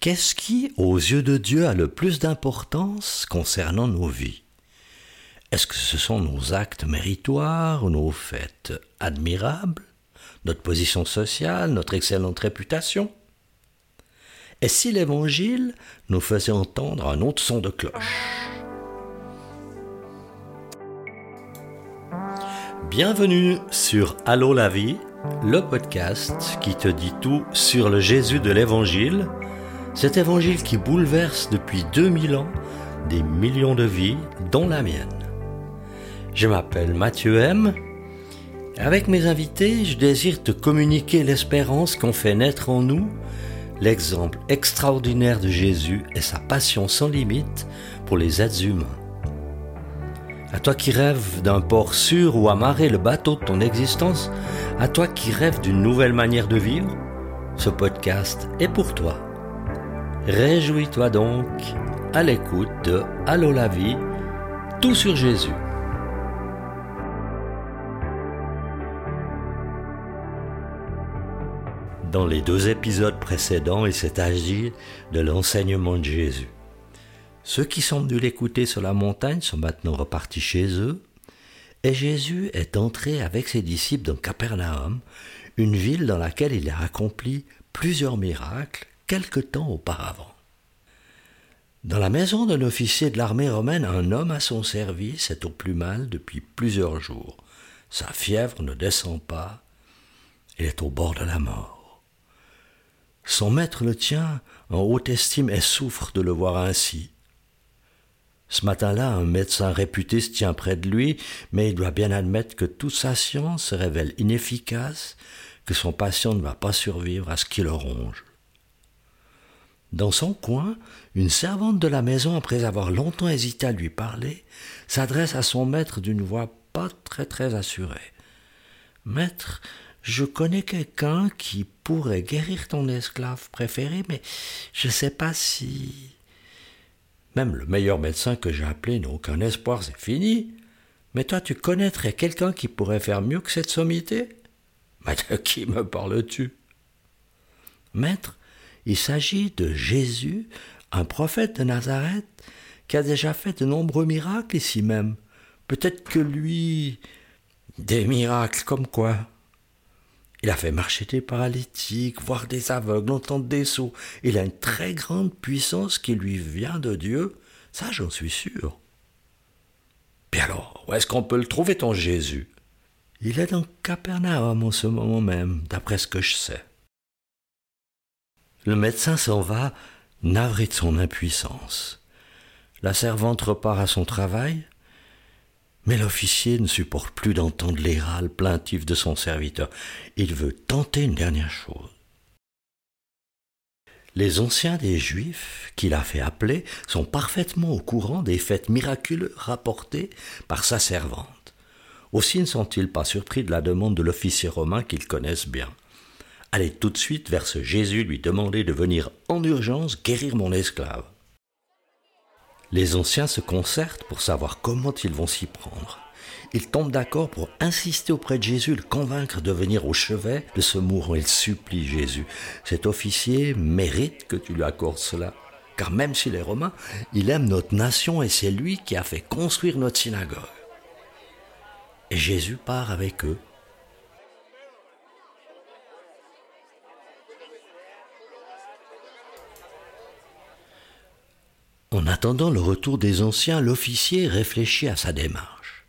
Qu'est-ce qui, aux yeux de Dieu, a le plus d'importance concernant nos vies? Est-ce que ce sont nos actes méritoires nos faits admirables Notre position sociale, notre excellente réputation? Et si l'Évangile nous faisait entendre un autre son de cloche? Bienvenue sur Allô la vie, le podcast qui te dit tout sur le Jésus de l'Évangile cet évangile qui bouleverse depuis 2000 ans des millions de vies, dont la mienne. Je m'appelle Mathieu M. Avec mes invités, je désire te communiquer l'espérance qu'ont fait naître en nous l'exemple extraordinaire de Jésus et sa passion sans limite pour les êtres humains. À toi qui rêves d'un port sûr où amarrer le bateau de ton existence, à toi qui rêves d'une nouvelle manière de vivre, ce podcast est pour toi. Réjouis-toi donc à l'écoute de Allô la vie, tout sur Jésus. Dans les deux épisodes précédents, il s'est agi de l'enseignement de Jésus. Ceux qui sont venus l'écouter sur la montagne sont maintenant repartis chez eux, et Jésus est entré avec ses disciples dans Capernaum, une ville dans laquelle il a accompli plusieurs miracles quelque temps auparavant. Dans la maison d'un officier de l'armée romaine, un homme à son service est au plus mal depuis plusieurs jours. Sa fièvre ne descend pas, il est au bord de la mort. Son maître le tient en haute estime et souffre de le voir ainsi. Ce matin-là, un médecin réputé se tient près de lui, mais il doit bien admettre que toute sa science se révèle inefficace, que son patient ne va pas survivre à ce qui le ronge. Dans son coin, une servante de la maison, après avoir longtemps hésité à lui parler, s'adresse à son maître d'une voix pas très très assurée. Maître, je connais quelqu'un qui pourrait guérir ton esclave préféré, mais je ne sais pas si. Même le meilleur médecin que j'ai appelé n'a aucun espoir, c'est fini. Mais toi, tu connaîtrais quelqu'un qui pourrait faire mieux que cette sommité? Mais de qui me parles-tu? Maître, il s'agit de Jésus, un prophète de Nazareth, qui a déjà fait de nombreux miracles ici même. Peut-être que lui... Des miracles comme quoi? Il a fait marcher des paralytiques, voir des aveugles, entendre des sourds. Il a une très grande puissance qui lui vient de Dieu. Ça, j'en suis sûr. Puis alors, où est-ce qu'on peut le trouver, ton Jésus? Il est dans Capernaum en ce moment même, d'après ce que je sais. Le médecin s'en va, navré de son impuissance. La servante repart à son travail, mais l'officier ne supporte plus d'entendre les râles plaintifs de son serviteur. Il veut tenter une dernière chose. Les anciens des Juifs qu'il a fait appeler sont parfaitement au courant des faits miraculeux rapportés par sa servante. Aussi ne sont-ils pas surpris de la demande de l'officier romain qu'ils connaissent bien allez tout de suite vers ce Jésus lui demander de venir en urgence guérir mon esclave. Les anciens se concertent pour savoir comment ils vont s'y prendre. Ils tombent d'accord pour insister auprès de Jésus, le convaincre de venir au chevet de ce mourant. Ils supplient Jésus. Cet officier mérite que tu lui accordes cela. Car même s'il est romain, il aime notre nation et c'est lui qui a fait construire notre synagogue. Et Jésus part avec eux En attendant le retour des anciens, l'officier réfléchit à sa démarche.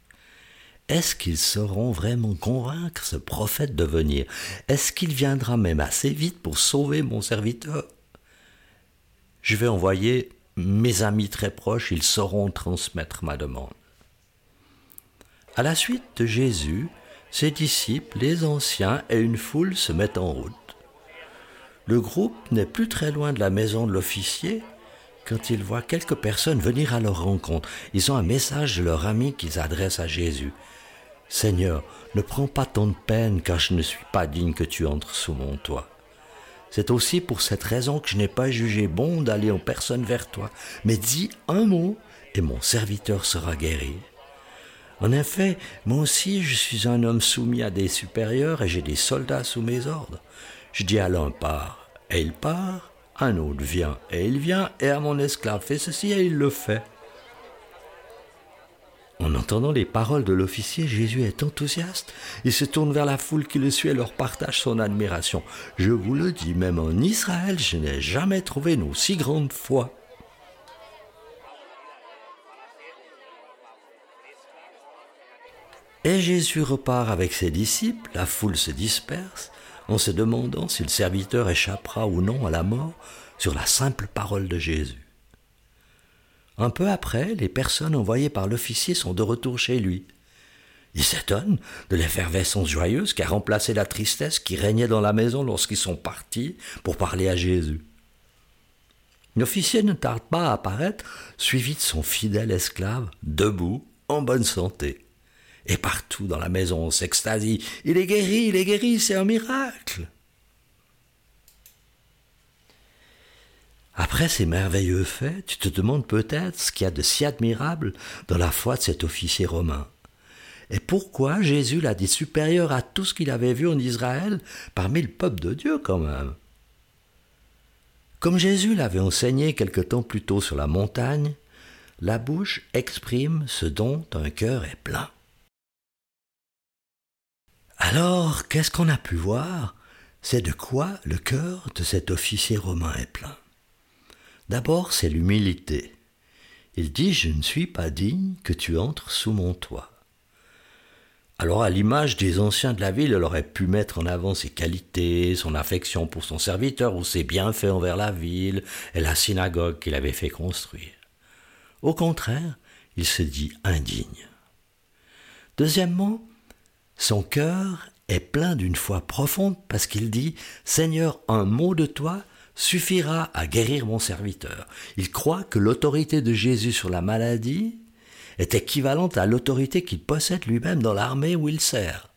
Est-ce qu'ils sauront vraiment convaincre ce prophète de venir? Est-ce qu'il viendra même assez vite pour sauver mon serviteur? Je vais envoyer mes amis très proches, ils sauront transmettre ma demande. À la suite de Jésus, ses disciples, les anciens et une foule se mettent en route. Le groupe n'est plus très loin de la maison de l'officier, quand ils voient quelques personnes venir à leur rencontre, ils ont un message de leur ami qu'ils adressent à Jésus. Seigneur, ne prends pas ton de peine car je ne suis pas digne que tu entres sous mon toit. C'est aussi pour cette raison que je n'ai pas jugé bon d'aller en personne vers toi, mais dis un mot et mon serviteur sera guéri. En effet, moi aussi je suis un homme soumis à des supérieurs et j'ai des soldats sous mes ordres. Je dis à l'un part, et il part, Un autre vient, et il vient, et à mon esclave fais ceci, et il le fait. En entendant les paroles de l'officier, Jésus est enthousiaste. Il se tourne vers la foule qui le suit et leur partage son admiration. Je vous le dis, même en Israël, je n'ai jamais trouvé une aussi grande foi. Et Jésus repart avec ses disciples, la foule se disperse, en se demandant si le serviteur échappera ou non à la mort sur la simple parole de Jésus. Un peu après, les personnes envoyées par l'officier sont de retour chez lui. Il s'étonne de l'effervescence joyeuse qui a remplacé la tristesse qui régnait dans la maison lorsqu'ils sont partis pour parler à Jésus. L'officier ne tarde pas à apparaître, suivi de son fidèle esclave, debout, en bonne santé. Et partout dans la maison on s'extasie. Il est guéri, il est guéri, c'est un miracle. Après ces merveilleux faits, tu te demandes peut-être ce qu'il y a de si admirable dans la foi de cet officier romain. Et pourquoi Jésus l'a dit supérieur à tout ce qu'il avait vu en Israël parmi le peuple de Dieu quand même Comme Jésus l'avait enseigné quelque temps plus tôt sur la montagne, la bouche exprime ce dont un cœur est plein. Alors, qu'est-ce qu'on a pu voir? C'est de quoi le cœur de cet officier romain est plein. D'abord, c'est l'humilité. Il dit Je ne suis pas digne que tu entres sous mon toit. Alors, à l'image des anciens de la ville, elle aurait pu mettre en avant ses qualités, son affection pour son serviteur ou ses bienfaits envers la ville et la synagogue qu'il avait fait construire. Au contraire, il se dit indigne. Deuxièmement, son cœur est plein d'une foi profonde parce qu'il dit Seigneur, un mot de toi suffira à guérir mon serviteur. Il croit que l'autorité de Jésus sur la maladie est équivalente à l'autorité qu'il possède lui-même dans l'armée où il sert.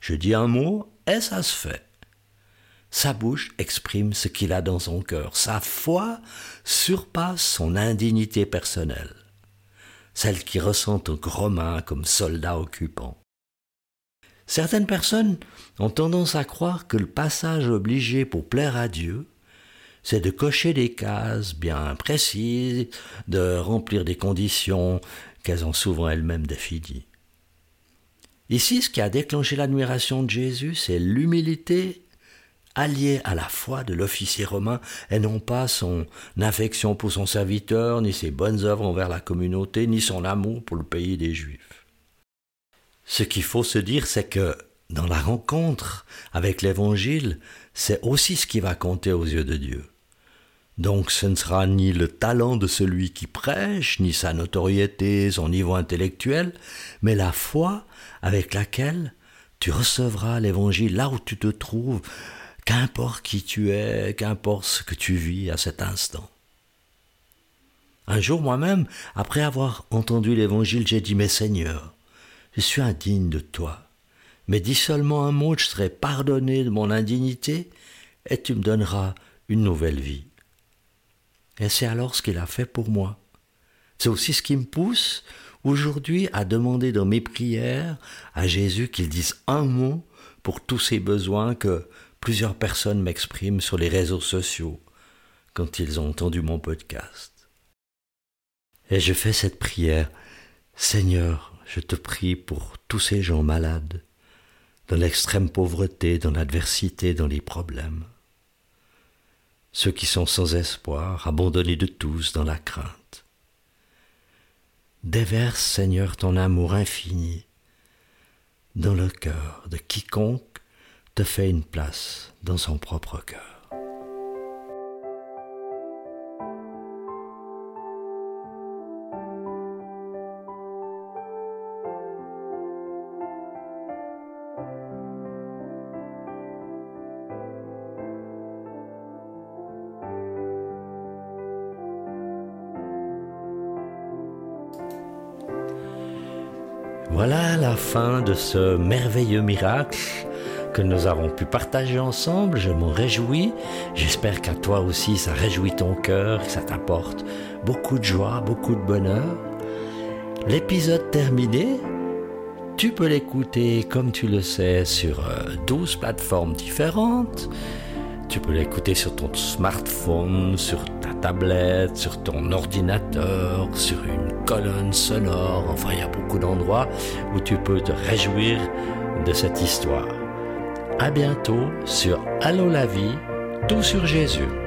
Je dis un mot et ça se fait? Sa bouche exprime ce qu'il a dans son cœur. Sa foi surpasse son indignité personnelle, celle qui ressent un Romain comme soldat occupant. Certaines personnes ont tendance à croire que le passage obligé pour plaire à Dieu c'est de cocher des cases bien précises, de remplir des conditions qu'elles ont souvent elles-mêmes définies. Ici, ce qui a déclenché l'admiration de Jésus, c'est l'humilité alliée à la foi de l'officier romain et non pas son affection pour son serviteur, ni ses bonnes œuvres envers la communauté, ni son amour pour le pays des Juifs. Ce qu'il faut se dire, c'est que dans la rencontre avec l'Évangile, c'est aussi ce qui va compter aux yeux de Dieu. Donc ce ne sera ni le talent de celui qui prêche, ni sa notoriété, son niveau intellectuel, mais la foi avec laquelle tu recevras l'évangile là où tu te trouves, qu'importe qui tu es, qu'importe ce que tu vis à cet instant. Un jour moi-même, après avoir entendu l'évangile, j'ai dit, mais Seigneur, je suis indigne de toi, mais dis seulement un mot, je serai pardonné de mon indignité, et tu me donneras une nouvelle vie. Et c'est alors ce qu'il a fait pour moi. C'est aussi ce qui me pousse aujourd'hui à demander dans mes prières à Jésus qu'il dise un mot pour tous ces besoins que plusieurs personnes m'expriment sur les réseaux sociaux quand ils ont entendu mon podcast. Et je fais cette prière. Seigneur, je te prie pour tous ces gens malades, dans l'extrême pauvreté, dans l'adversité, dans les problèmes ceux qui sont sans espoir, abandonnés de tous dans la crainte. Déverse, Seigneur, ton amour infini dans le cœur de quiconque te fait une place dans son propre cœur. Voilà la fin de ce merveilleux miracle que nous avons pu partager ensemble. Je m'en réjouis. J'espère qu'à toi aussi ça réjouit ton cœur, que ça t'apporte beaucoup de joie, beaucoup de bonheur. L'épisode terminé, tu peux l'écouter comme tu le sais sur 12 euh, plateformes différentes. Tu peux l'écouter sur ton smartphone, sur ta tablette, sur ton ordinateur, sur une colonne sonore. Enfin, il y a beaucoup d'endroits où tu peux te réjouir de cette histoire. À bientôt sur Allô la vie, tout sur Jésus.